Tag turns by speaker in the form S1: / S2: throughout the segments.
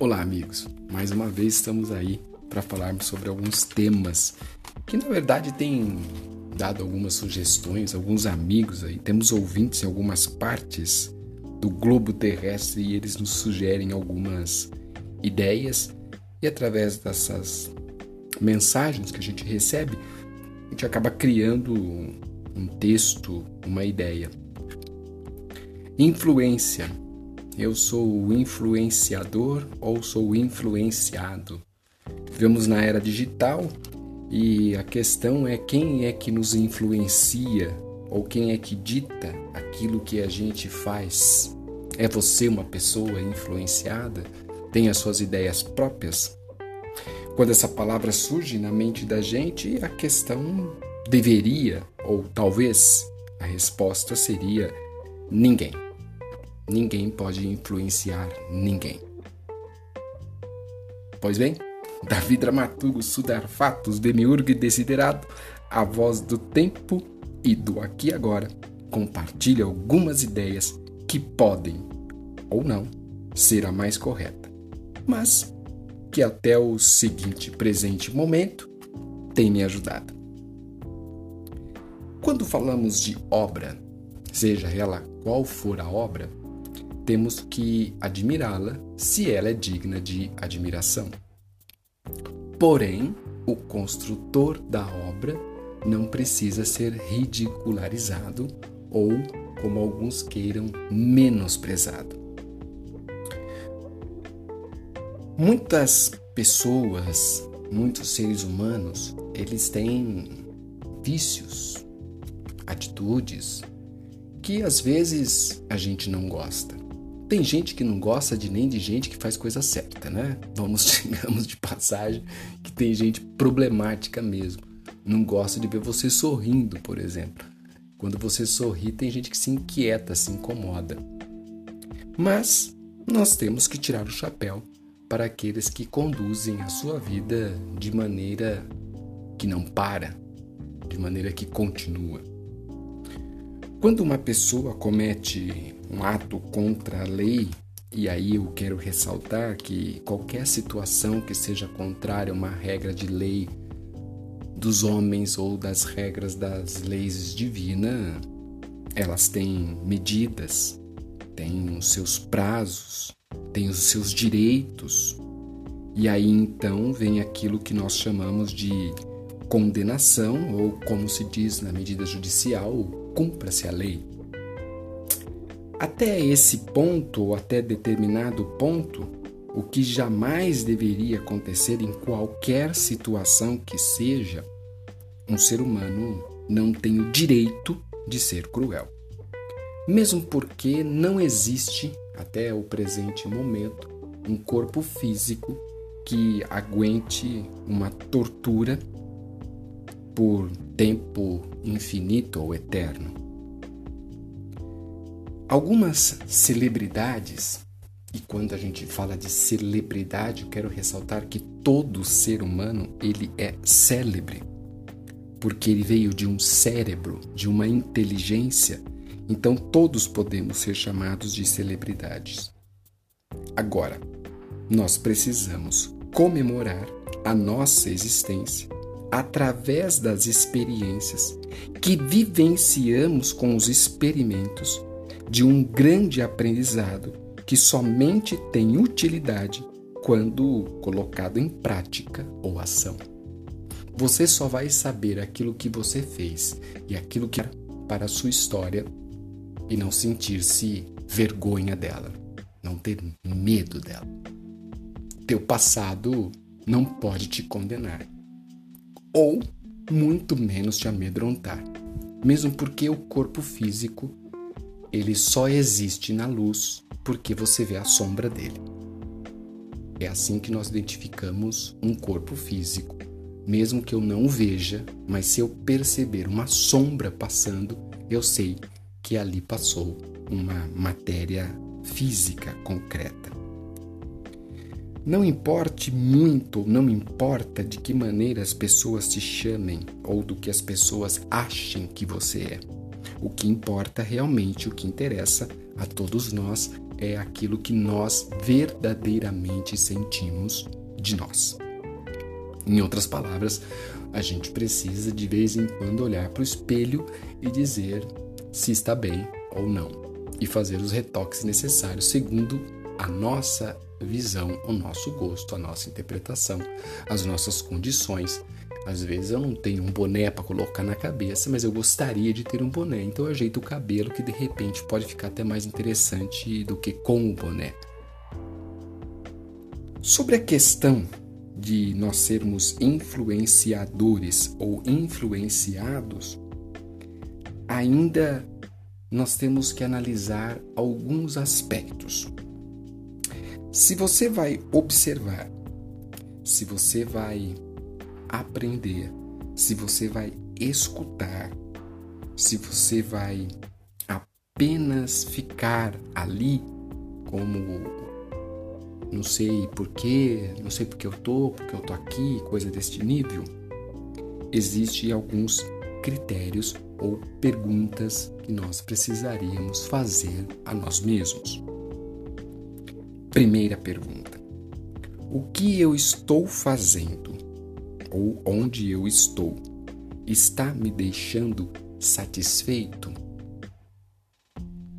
S1: Olá, amigos. Mais uma vez estamos aí para falarmos sobre alguns temas que na verdade têm dado algumas sugestões, alguns amigos aí, temos ouvintes em algumas partes do globo terrestre e eles nos sugerem algumas ideias e através dessas mensagens que a gente recebe, a gente acaba criando um texto, uma ideia. Influência eu sou o influenciador ou sou influenciado? Vivemos na era digital e a questão é quem é que nos influencia ou quem é que dita aquilo que a gente faz. É você uma pessoa influenciada? Tem as suas ideias próprias? Quando essa palavra surge na mente da gente, a questão deveria, ou talvez a resposta seria ninguém. Ninguém pode influenciar ninguém. Pois bem, Davi Dramaturgo Sudar Fatos, Demiurgo e Desiderado, a voz do tempo e do aqui e agora, compartilha algumas ideias que podem, ou não, ser a mais correta, mas que até o seguinte presente momento tem me ajudado. Quando falamos de obra, seja ela qual for a obra, temos que admirá-la se ela é digna de admiração. Porém, o construtor da obra não precisa ser ridicularizado ou, como alguns queiram, menosprezado. Muitas pessoas, muitos seres humanos, eles têm vícios, atitudes que às vezes a gente não gosta. Tem gente que não gosta de nem de gente que faz coisa certa, né? Vamos, digamos de passagem, que tem gente problemática mesmo. Não gosta de ver você sorrindo, por exemplo. Quando você sorri, tem gente que se inquieta, se incomoda. Mas nós temos que tirar o chapéu para aqueles que conduzem a sua vida de maneira que não para, de maneira que continua. Quando uma pessoa comete um ato contra a lei, e aí eu quero ressaltar que qualquer situação que seja contrária a uma regra de lei dos homens ou das regras das leis divinas, elas têm medidas, têm os seus prazos, têm os seus direitos. E aí então vem aquilo que nós chamamos de condenação, ou como se diz na medida judicial, cumpra-se a lei. Até esse ponto, ou até determinado ponto, o que jamais deveria acontecer em qualquer situação que seja, um ser humano não tem o direito de ser cruel. Mesmo porque não existe, até o presente momento, um corpo físico que aguente uma tortura por tempo infinito ou eterno. Algumas celebridades, e quando a gente fala de celebridade, eu quero ressaltar que todo ser humano ele é célebre, porque ele veio de um cérebro, de uma inteligência, então todos podemos ser chamados de celebridades. Agora, nós precisamos comemorar a nossa existência através das experiências que vivenciamos com os experimentos de um grande aprendizado que somente tem utilidade quando colocado em prática ou ação. Você só vai saber aquilo que você fez e aquilo que é para a sua história e não sentir-se vergonha dela, não ter medo dela. Teu passado não pode te condenar ou muito menos te amedrontar, mesmo porque o corpo físico ele só existe na luz porque você vê a sombra dele. É assim que nós identificamos um corpo físico. Mesmo que eu não veja, mas se eu perceber uma sombra passando, eu sei que ali passou uma matéria física concreta. Não importe muito, não importa de que maneira as pessoas te chamem ou do que as pessoas achem que você é. O que importa realmente, o que interessa a todos nós é aquilo que nós verdadeiramente sentimos de nós. Em outras palavras, a gente precisa de vez em quando olhar para o espelho e dizer se está bem ou não, e fazer os retoques necessários segundo a nossa visão, o nosso gosto, a nossa interpretação, as nossas condições. Às vezes eu não tenho um boné para colocar na cabeça, mas eu gostaria de ter um boné, então eu ajeito o cabelo que de repente pode ficar até mais interessante do que com o boné. Sobre a questão de nós sermos influenciadores ou influenciados, ainda nós temos que analisar alguns aspectos. Se você vai observar, se você vai aprender, se você vai escutar, se você vai apenas ficar ali como não sei porquê, não sei porque eu tô, porque eu tô aqui, coisa deste nível, existem alguns critérios ou perguntas que nós precisaríamos fazer a nós mesmos. Primeira pergunta: O que eu estou fazendo ou onde eu estou está me deixando satisfeito?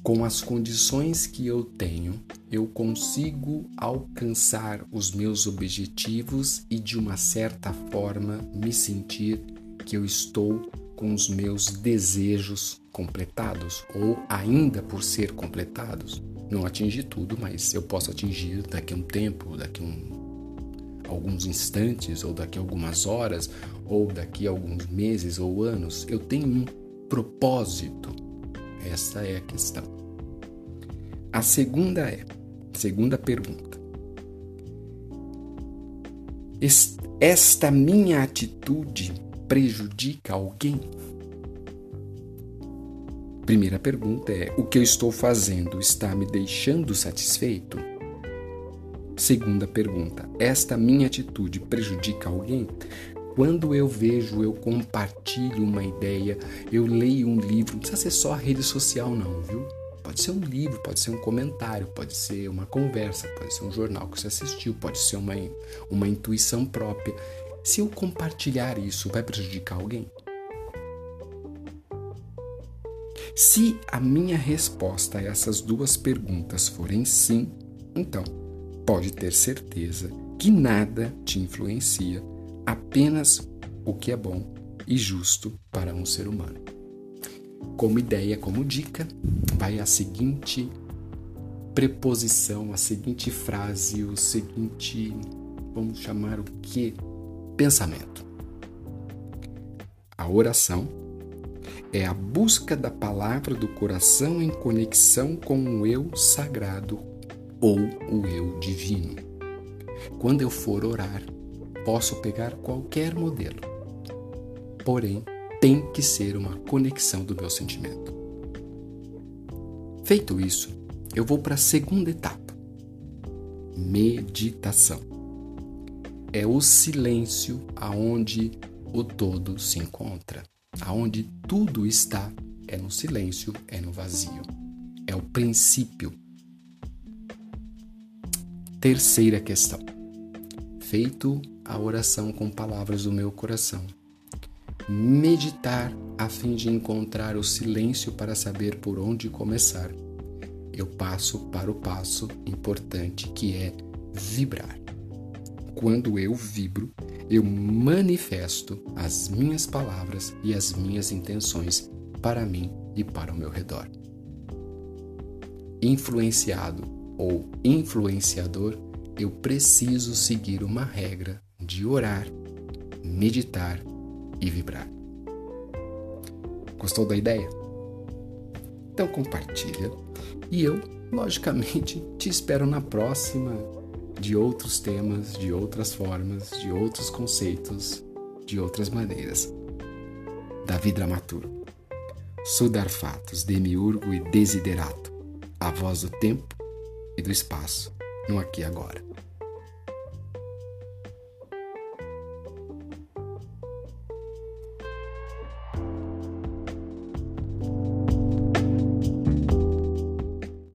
S1: Com as condições que eu tenho, eu consigo alcançar os meus objetivos e, de uma certa forma, me sentir que eu estou com os meus desejos completados ou ainda por ser completados. Não atingi tudo, mas eu posso atingir daqui a um tempo, daqui a um, alguns instantes, ou daqui a algumas horas, ou daqui a alguns meses ou anos. Eu tenho um propósito. Essa é a questão. A segunda é, segunda pergunta. Esta minha atitude prejudica alguém? Primeira pergunta é: o que eu estou fazendo está me deixando satisfeito? Segunda pergunta: esta minha atitude prejudica alguém? Quando eu vejo, eu compartilho uma ideia, eu leio um livro, não precisa ser só a rede social, não, viu? Pode ser um livro, pode ser um comentário, pode ser uma conversa, pode ser um jornal que você assistiu, pode ser uma, uma intuição própria. Se eu compartilhar isso, vai prejudicar alguém? Se a minha resposta a essas duas perguntas forem sim, então pode ter certeza que nada te influencia, apenas o que é bom e justo para um ser humano. Como ideia, como dica, vai a seguinte preposição, a seguinte frase, o seguinte, vamos chamar o que? Pensamento. A oração é a busca da palavra do coração em conexão com o eu sagrado ou o eu divino. Quando eu for orar, posso pegar qualquer modelo, porém, tem que ser uma conexão do meu sentimento. Feito isso, eu vou para a segunda etapa: meditação. É o silêncio aonde o todo se encontra. Aonde tudo está é no silêncio, é no vazio. É o princípio. Terceira questão. Feito a oração com palavras do meu coração. Meditar a fim de encontrar o silêncio para saber por onde começar. Eu passo para o passo importante que é vibrar. Quando eu vibro, eu manifesto as minhas palavras e as minhas intenções para mim e para o meu redor. Influenciado ou influenciador, eu preciso seguir uma regra de orar, meditar e vibrar. Gostou da ideia? Então compartilha e eu, logicamente, te espero na próxima de outros temas, de outras formas, de outros conceitos, de outras maneiras. Davi Dramaturgo. Sudarfatos, Demiurgo e Desiderato. A voz do tempo e do espaço, no aqui e agora.